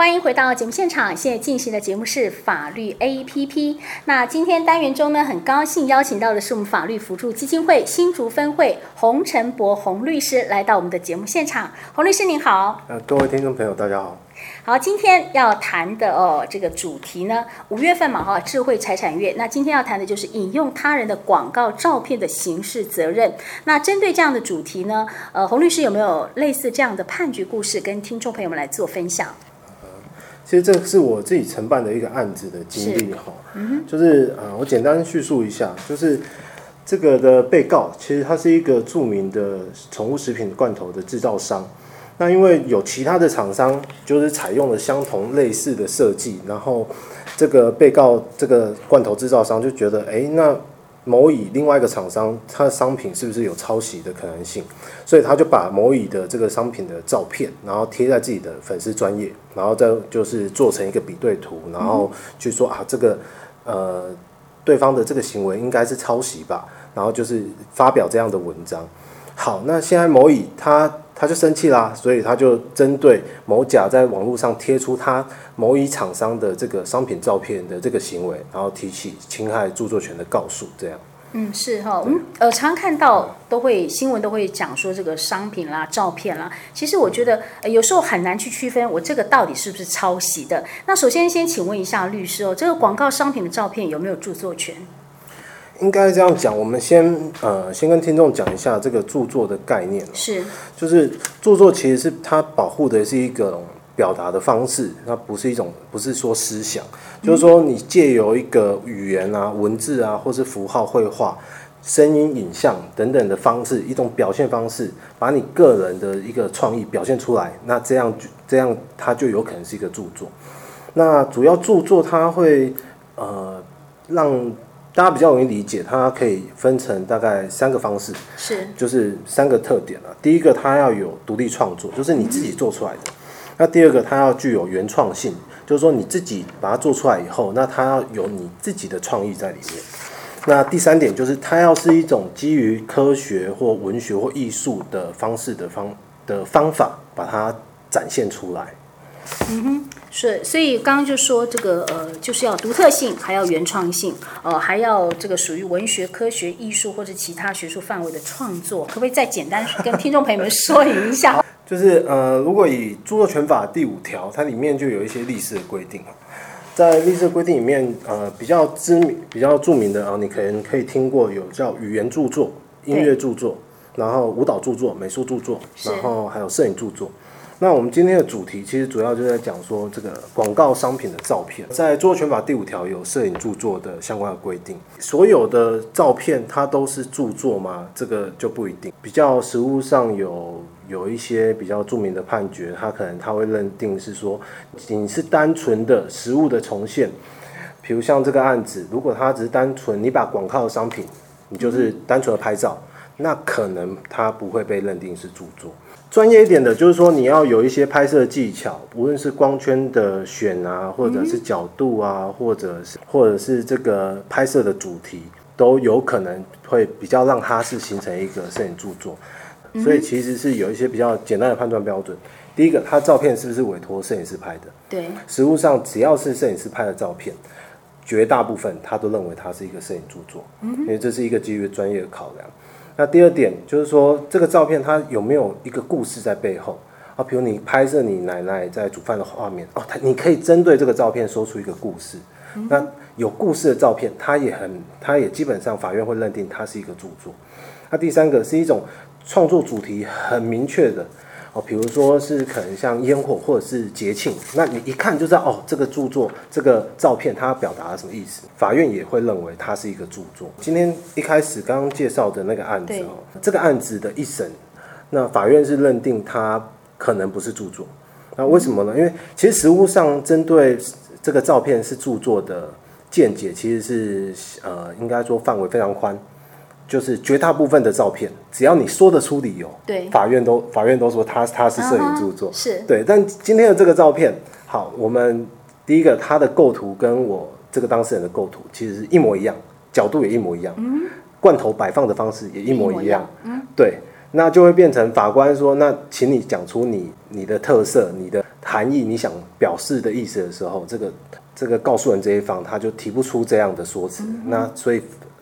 欢迎回到节目现场，现在进行的节目是法律 APP。那今天单元中呢，很高兴邀请到的是我们法律辅助基金会新竹分会洪承博洪律师来到我们的节目现场。洪律师您好。呃，各位听众朋友，大家好。好，今天要谈的哦，这个主题呢，五月份嘛哈，智慧财产月。那今天要谈的就是引用他人的广告照片的刑事责任。那针对这样的主题呢，呃，洪律师有没有类似这样的判决故事，跟听众朋友们来做分享？其实这是我自己承办的一个案子的经历哈，嗯，就是呃，我简单叙述一下，就是这个的被告其实他是一个著名的宠物食品罐头的制造商，那因为有其他的厂商就是采用了相同类似的设计，然后这个被告这个罐头制造商就觉得，哎，那。某乙另外一个厂商，他的商品是不是有抄袭的可能性？所以他就把某乙的这个商品的照片，然后贴在自己的粉丝专页，然后再就是做成一个比对图，然后去说啊，这个呃对方的这个行为应该是抄袭吧，然后就是发表这样的文章。好，那现在某乙他他就生气啦，所以他就针对某甲在网络上贴出他某乙厂商的这个商品照片的这个行为，然后提起侵害著作权的告诉，这样。嗯，是哈，我们呃常看到都会新闻都会讲说这个商品啦、照片啦，其实我觉得有时候很难去区分我这个到底是不是抄袭的。那首先先请问一下律师哦，这个广告商品的照片有没有著作权？应该这样讲，我们先呃，先跟听众讲一下这个著作的概念。是，就是著作其实是它保护的是一个表达的方式，那不是一种，不是说思想。嗯、就是说，你借由一个语言啊、文字啊，或是符号、绘画、声音、影像等等的方式，一种表现方式，把你个人的一个创意表现出来，那这样这样它就有可能是一个著作。那主要著作它会呃让。大家比较容易理解，它可以分成大概三个方式，是，就是三个特点啊。第一个，它要有独立创作，就是你自己做出来的。嗯、那第二个，它要具有原创性，就是说你自己把它做出来以后，那它要有你自己的创意在里面。那第三点就是，它要是一种基于科学或文学或艺术的方式的方的方法，把它展现出来。嗯哼。是，所以刚刚就说这个呃，就是要独特性，还要原创性，呃，还要这个属于文学、科学、艺术或者其他学术范围的创作，可不可以再简单跟听众朋友们说明一下？就是呃，如果以著作权法第五条，它里面就有一些历史的规定，在历史的规定里面，呃，比较知名、比较著名的啊，你可能可以听过有叫语言著作、音乐著作，然后舞蹈著作、美术著作，然后还有摄影著作。那我们今天的主题其实主要就在讲说这个广告商品的照片，在著作权法第五条有摄影著作的相关的规定。所有的照片它都是著作吗？这个就不一定。比较实物上有有一些比较著名的判决，它可能它会认定是说，你是单纯的实物的重现。比如像这个案子，如果它只是单纯你把广告的商品，你就是单纯的拍照，那可能它不会被认定是著作。专业一点的，就是说你要有一些拍摄技巧，无论是光圈的选啊，或者是角度啊，或者是或者是这个拍摄的主题，都有可能会比较让它是形成一个摄影著作。所以其实是有一些比较简单的判断标准。第一个，他照片是不是委托摄影师拍的？对，实物上只要是摄影师拍的照片，绝大部分他都认为它是一个摄影著作，因为这是一个基于专业的考量。那第二点就是说，这个照片它有没有一个故事在背后啊？比如你拍摄你奶奶在煮饭的画面哦，他你可以针对这个照片说出一个故事。那有故事的照片，它也很，它也基本上法院会认定它是一个著作。那第三个是一种创作主题很明确的。哦，比如说是可能像烟火或者是节庆，那你一看就知道哦，这个著作这个照片它表达了什么意思？法院也会认为它是一个著作。今天一开始刚刚介绍的那个案子哦，这个案子的一审，那法院是认定它可能不是著作。那为什么呢？因为其实实务上针对这个照片是著作的见解，其实是呃，应该说范围非常宽。就是绝大部分的照片，只要你说得出理由，对，法院都法院都说他他是摄影著作，uh -huh, 是。对。但今天的这个照片，好，我们第一个它的构图跟我这个当事人的构图其实是一模一样，角度也一模一样，嗯，罐头摆放的方式也一模一样，一一样，嗯，对，那就会变成法官说，那请你讲出你你的特色，你的含义，你想表示的意思的时候，这个这个告诉人这一方他就提不出这样的说辞，嗯、那所以。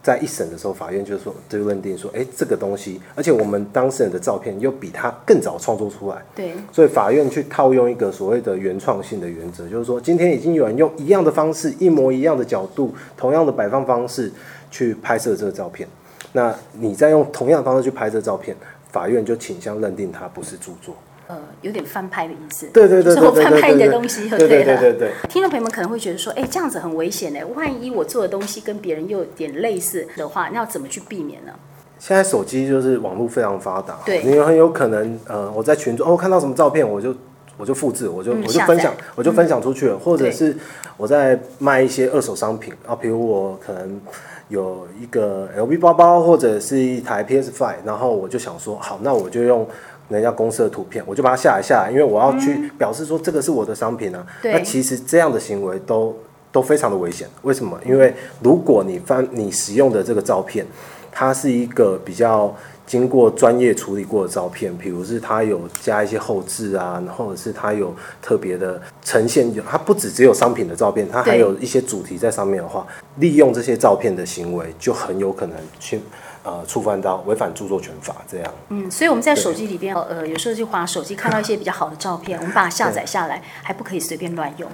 在一审的时候，法院就说就认定说，哎，这个东西，而且我们当事人的照片又比他更早创作出来，对，所以法院去套用一个所谓的原创性的原则，就是说，今天已经有人用一样的方式，一模一样的角度，同样的摆放方式去拍摄这个照片，那你再用同样的方式去拍这照片，法院就倾向认定它不是著作。呃，有点翻拍的意思，对对对，之后翻拍你的东西，对对对对对。听众朋友们可能会觉得说，哎，这样子很危险呢。万一我做的东西跟别人又有点类似的话，那要怎么去避免呢？现在手机就是网络非常发达，对，你很有可能，呃，我在群中哦看到什么照片，我就我就复制，我就、嗯、我就分享，我就分享出去了，嗯、或者是我在卖一些二手商品啊，比如我可能有一个 LV 包包或者是一台 PS Five，然后我就想说，好，那我就用。人家公司的图片，我就把它下来下来，因为我要去表示说这个是我的商品啊。嗯、那其实这样的行为都都非常的危险。为什么？因为如果你翻你使用的这个照片，它是一个比较经过专业处理过的照片，比如是它有加一些后置啊，或者是它有特别的呈现，它不只只有商品的照片，它还有一些主题在上面的话，利用这些照片的行为就很有可能去。呃，触犯到违反著作权法这样。嗯，所以我们在手机里边，呃，有时候就滑手机看到一些比较好的照片，我们把它下载下来，还不可以随便乱用。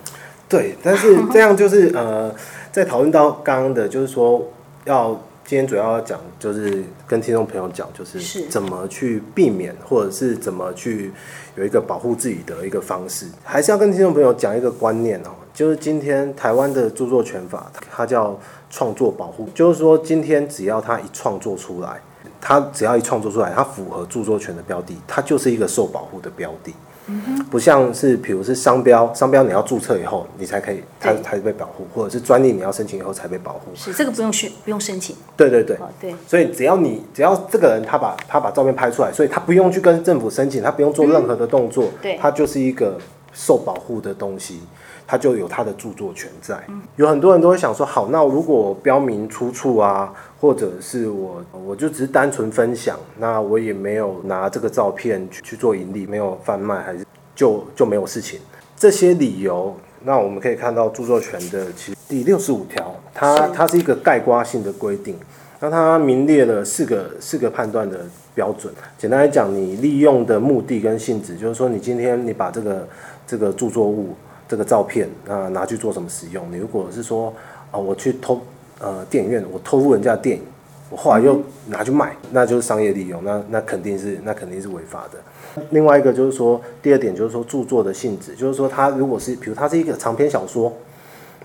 对，但是这样就是呃，在讨论到刚刚的，就是说要今天主要要讲，就是跟听众朋友讲，就是怎么去避免，或者是怎么去有一个保护自己的一个方式，还是要跟听众朋友讲一个观念哦，就是今天台湾的著作权法，它叫。创作保护就是说，今天只要他一创作出来，他只要一创作出来，他符合著作权的标的，它就是一个受保护的标的。嗯哼，不像是比如是商标，商标你要注册以后，你才可以，它才被保护，或者是专利你要申请以后才被保护。是这个不用申不用申请。对对对，哦、对。所以只要你只要这个人他把他把照片拍出来，所以他不用去跟政府申请，他不用做任何的动作，嗯、对，他就是一个受保护的东西。它就有它的著作权在，有很多人都会想说，好，那如果标明出处啊，或者是我我就只是单纯分享，那我也没有拿这个照片去去做盈利，没有贩卖，还是就就没有事情。这些理由，那我们可以看到著作权的其实第六十五条，它它是一个概括性的规定，那它明列了四个四个判断的标准。简单来讲，你利用的目的跟性质，就是说你今天你把这个这个著作物。这个照片啊，拿去做什么使用？你如果是说啊，我去偷呃电影院，我偷录人家的电影，我后来又拿去卖，那就是商业利用，那那肯定是那肯定是违法的。另外一个就是说，第二点就是说著作的性质，就是说它如果是比如它是一个长篇小说，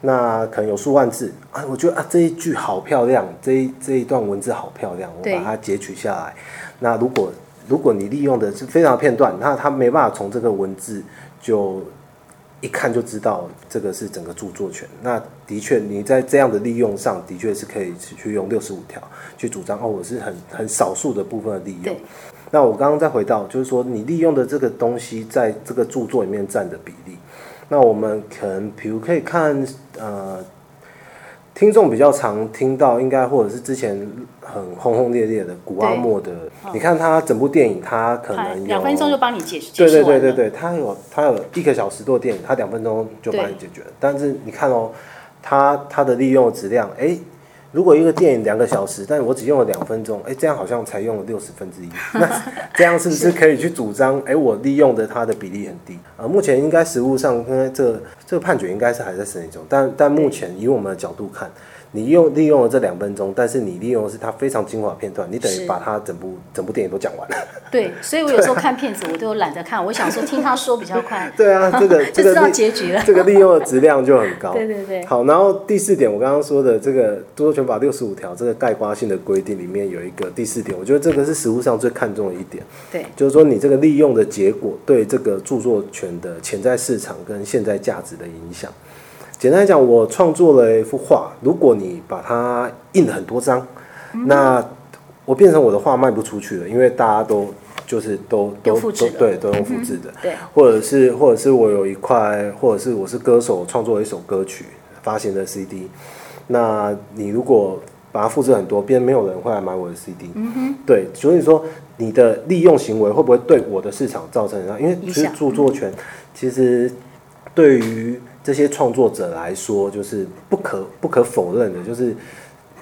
那可能有数万字啊，我觉得啊这一句好漂亮，这一这一段文字好漂亮，我把它截取下来。那如果如果你利用的是非常片段，那它没办法从这个文字就。一看就知道这个是整个著作权。那的确，你在这样的利用上的确是可以去用六十五条去主张哦，我是很很少数的部分的利用。那我刚刚再回到，就是说你利用的这个东西在这个著作里面占的比例。那我们可能比如可以看呃。听众比较常听到，应该或者是之前很轰轰烈烈的古阿莫的，哦、你看他整部电影，他可能两分钟就帮你解决。对对对对对，他有他有一个小时多的电影，他两分钟就帮你解决。但是你看哦，他他的利用质量，哎。如果一个电影两个小时，但我只用了两分钟，哎，这样好像才用了六十分之一。那这样是不是可以去主张？哎，我利用的它的比例很低。呃，目前应该实务上，应该这个、这个判决应该是还在审理中。但但目前以我们的角度看。你用利用了这两分钟，但是你利用的是它非常精华片段，你等于把它整部整部电影都讲完了。对，所以我有时候看片子，我都懒得看，我想说听他说比较快。对啊，这个 就知道结局了。这个利用的质量就很高。对对对。好，然后第四点，我刚刚说的这个著作权法六十五条这个概括性的规定里面有一个第四点，我觉得这个是实务上最看重的一点。对，就是说你这个利用的结果对这个著作权的潜在市场跟现在价值的影响。简单来讲，我创作了一幅画，如果你把它印了很多张，嗯、那我变成我的画卖不出去了，因为大家都就是都都都对都用复制的，嗯、对，或者是或者是我有一块，或者是我是歌手创作了一首歌曲，发行的 CD，那你如果把它复制很多变，没有人会来买我的 CD。嗯，对，所以说你的利用行为会不会对我的市场造成什么？因为其实著作权其实对于这些创作者来说，就是不可不可否认的，就是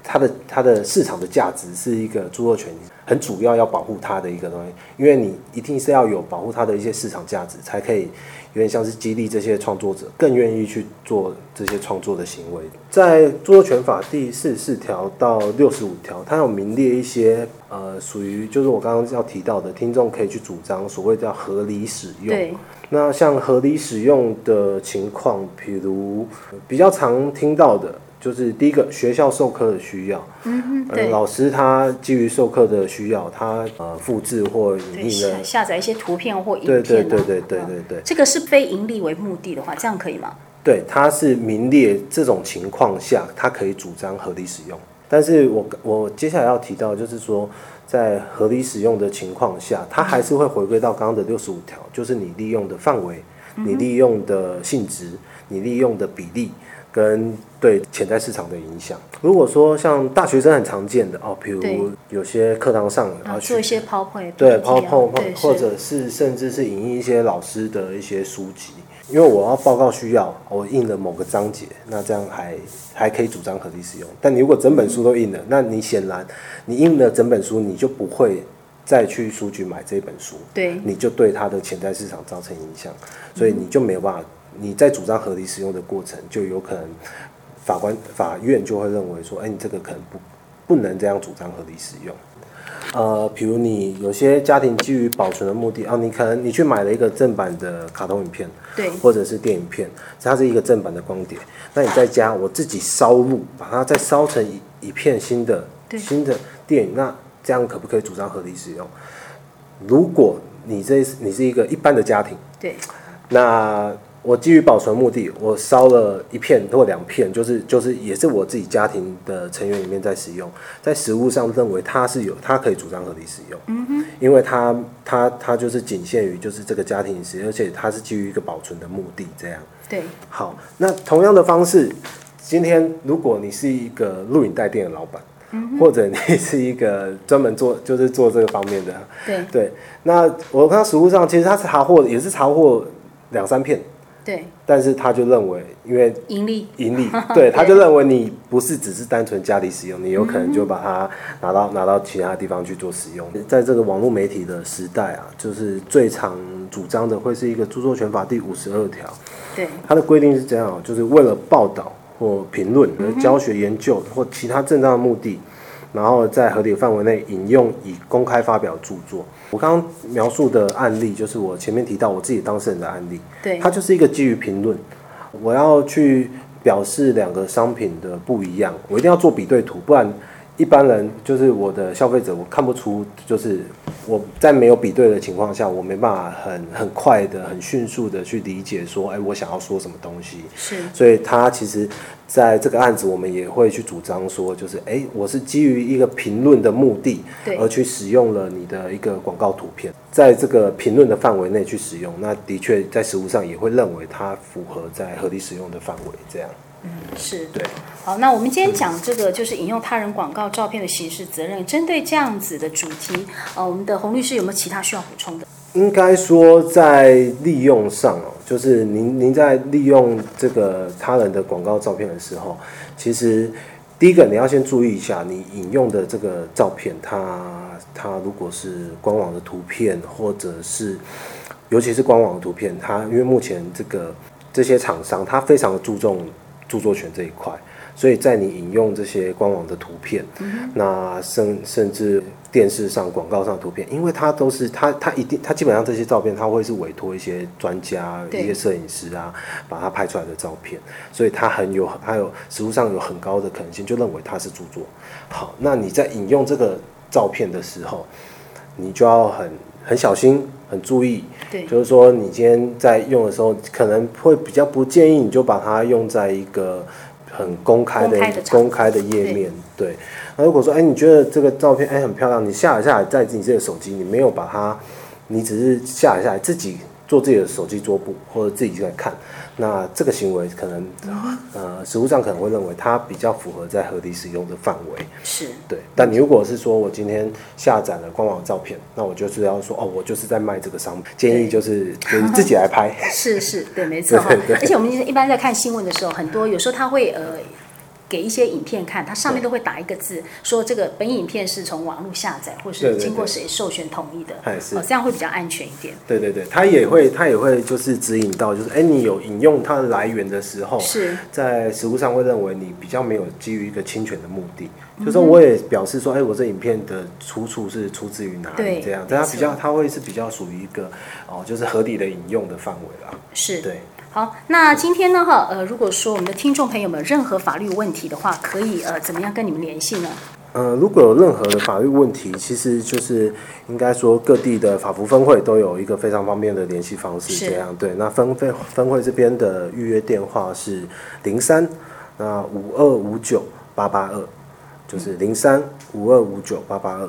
它的它的市场的价值是一个著作权很主要要保护它的一个东西，因为你一定是要有保护它的一些市场价值，才可以。有点像是激励这些创作者更愿意去做这些创作的行为。在著作权法第四十四条到六十五条，它有明列一些呃，属于就是我刚刚要提到的，听众可以去主张所谓叫合理使用。那像合理使用的情况，比如比较常听到的。就是第一个学校授课的需要，嗯嗯，对，老师他基于授课的需要，他呃复制或影印的下载一些图片或影片，啊，对对对对对对对，这个是非盈利为目的的话，这样可以吗？对，他是名列这种情况下，他可以主张合理使用。但是我我接下来要提到，就是说在合理使用的情况下，他还是会回归到刚刚的六十五条，就是你利用的范围，你利用的性质，你利用的比例。跟对潜在市场的影响。如果说像大学生很常见的哦，比如有些课堂上然后做一些 PowerPoint，对 PowerPoint，或者是甚至是影印一些老师的一些书籍，因为我要报告需要，我印了某个章节，那这样还还可以主张合理使用。但你如果整本书都印了，那你显然你印了整本书，你就不会再去书局买这本书，对，你就对它的潜在市场造成影响，所以你就没有办法。你在主张合理使用的过程，就有可能法官、法院就会认为说，哎，你这个可能不不能这样主张合理使用。呃，比如你有些家庭基于保存的目的，啊，你可能你去买了一个正版的卡通影片，对，或者是电影片，它是一个正版的光碟，那你在家我自己烧录，把它再烧成一一片新的新的电影，那这样可不可以主张合理使用？如果你这你是一个一般的家庭，对，那。我基于保存目的，我烧了一片或两片，就是就是也是我自己家庭的成员里面在使用，在食物上认为它是有，它可以主张合理使用，嗯哼，因为它它它就是仅限于就是这个家庭使用，而且它是基于一个保存的目的这样。对，好，那同样的方式，今天如果你是一个录影带店的老板，嗯，或者你是一个专门做就是做这个方面的，对对，那我看到实物上其实他查获也是查获两三片。对，但是他就认为，因为盈利，盈利，对，他就认为你不是只是单纯家里使用，你有可能就把它拿到拿到其他地方去做使用。在这个网络媒体的时代啊，就是最常主张的会是一个著作权法第五十二条，对，它的规定是这样，就是为了报道或评论、教学研究或其他正当的目的。然后在合理范围内引用以公开发表著作。我刚刚描述的案例，就是我前面提到我自己当事人的案例。对，它就是一个基于评论，我要去表示两个商品的不一样，我一定要做比对图，不然一般人就是我的消费者，我看不出，就是我在没有比对的情况下，我没办法很很快的、很迅速的去理解说，哎，我想要说什么东西。是，所以他其实。在这个案子，我们也会去主张说，就是哎，我是基于一个评论的目的，而去使用了你的一个广告图片，在这个评论的范围内去使用，那的确在实物上也会认为它符合在合理使用的范围，这样。嗯，是对。好，那我们今天讲这个就是引用他人广告照片的刑事责任，针对这样子的主题，呃，我们的洪律师有没有其他需要补充的？应该说，在利用上哦，就是您您在利用这个他人的广告照片的时候，其实第一个你要先注意一下，你引用的这个照片，它它如果是官网的图片，或者是尤其是官网的图片，它因为目前这个这些厂商，它非常的注重著作权这一块。所以在你引用这些官网的图片，嗯、那甚甚至电视上广告上的图片，因为它都是它它一定它基本上这些照片，它会是委托一些专家、一些摄影师啊，把它拍出来的照片，所以它很有还有实物上有很高的可能性，就认为它是著作。好，那你在引用这个照片的时候，你就要很很小心、很注意。对，就是说你今天在用的时候，可能会比较不建议你就把它用在一个。很公开的公开的页面，对。那如果说，哎，你觉得这个照片，哎，很漂亮，你下载下来，在自己这个手机，你没有把它，你只是下载下来，自己做自己的手机桌布或者自己在看，那这个行为可能，呃，实务上可能会认为它比较符合在合理使用的范围。是对。但你如果是说我今天下载了官网照片，那我就是要说哦，我就是在卖这个商品，建议就是就是自己来拍。是是，对，没错哈。而且我们一般在看新闻的时候，很多有时候他会呃。给一些影片看，它上面都会打一个字，说这个本影片是从网络下载，或是经过谁授权同意的，哦，这样会比较安全一点。对对对，它也会，它也会就是指引到，就是哎，你有引用它的来源的时候，是。在实物上会认为你比较没有基于一个侵权的目的，嗯、就是说我也表示说，哎，我这影片的出处是出自于哪里，这样，但它比较，它会是比较属于一个哦，就是合理的引用的范围啦。是，对。好，那今天呢，哈，呃，如果说我们的听众朋友们有任何法律问题的话，可以呃，怎么样跟你们联系呢？呃，如果有任何的法律问题，其实就是应该说各地的法服分会都有一个非常方便的联系方式，这样对。那分分分会这边的预约电话是零三那五二五九八八二，就是零三五二五九八八二。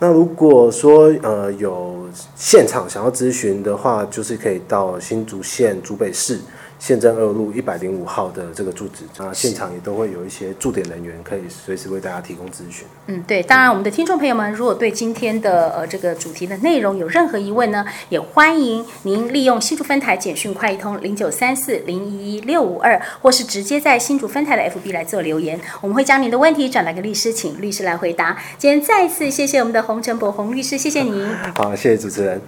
那如果说呃有现场想要咨询的话，就是可以到新竹县竹北市。县政二路一百零五号的这个住址啊，现场也都会有一些驻点人员，可以随时为大家提供咨询。嗯，对，当然我们的听众朋友们，如果对今天的呃这个主题的内容有任何疑问呢，也欢迎您利用新竹分台简讯快易通零九三四零一一六五二，或是直接在新竹分台的 FB 来做留言，我们会将您的问题转达给律师，请律师来回答。今天再次谢谢我们的洪承博洪律师，谢谢您。好，谢谢主持人。